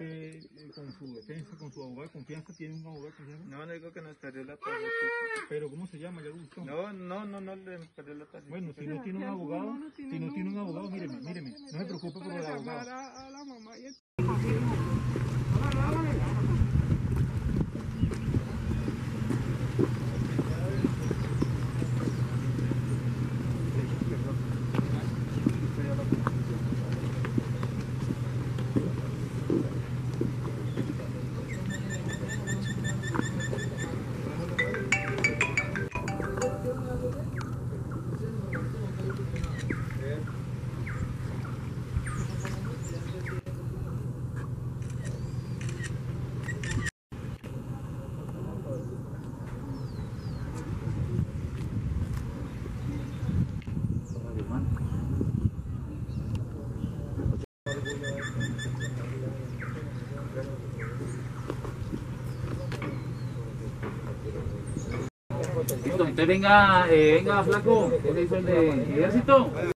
eh, con su defensa, con su abogado de confianza, tiene un abogado de confianza. No, no digo que nos perdió la tarde. Pero ¿cómo se llama? Ya lo buscó. No, no, no, no le perdió la tarde. Bueno, si no tiene un abogado, si no tiene un abogado, míreme, míreme, no se preocupe por el abogado. a, a la mamá y el Listo, entonces venga, eh, venga, flaco, ¿qué le hizo el de ejército?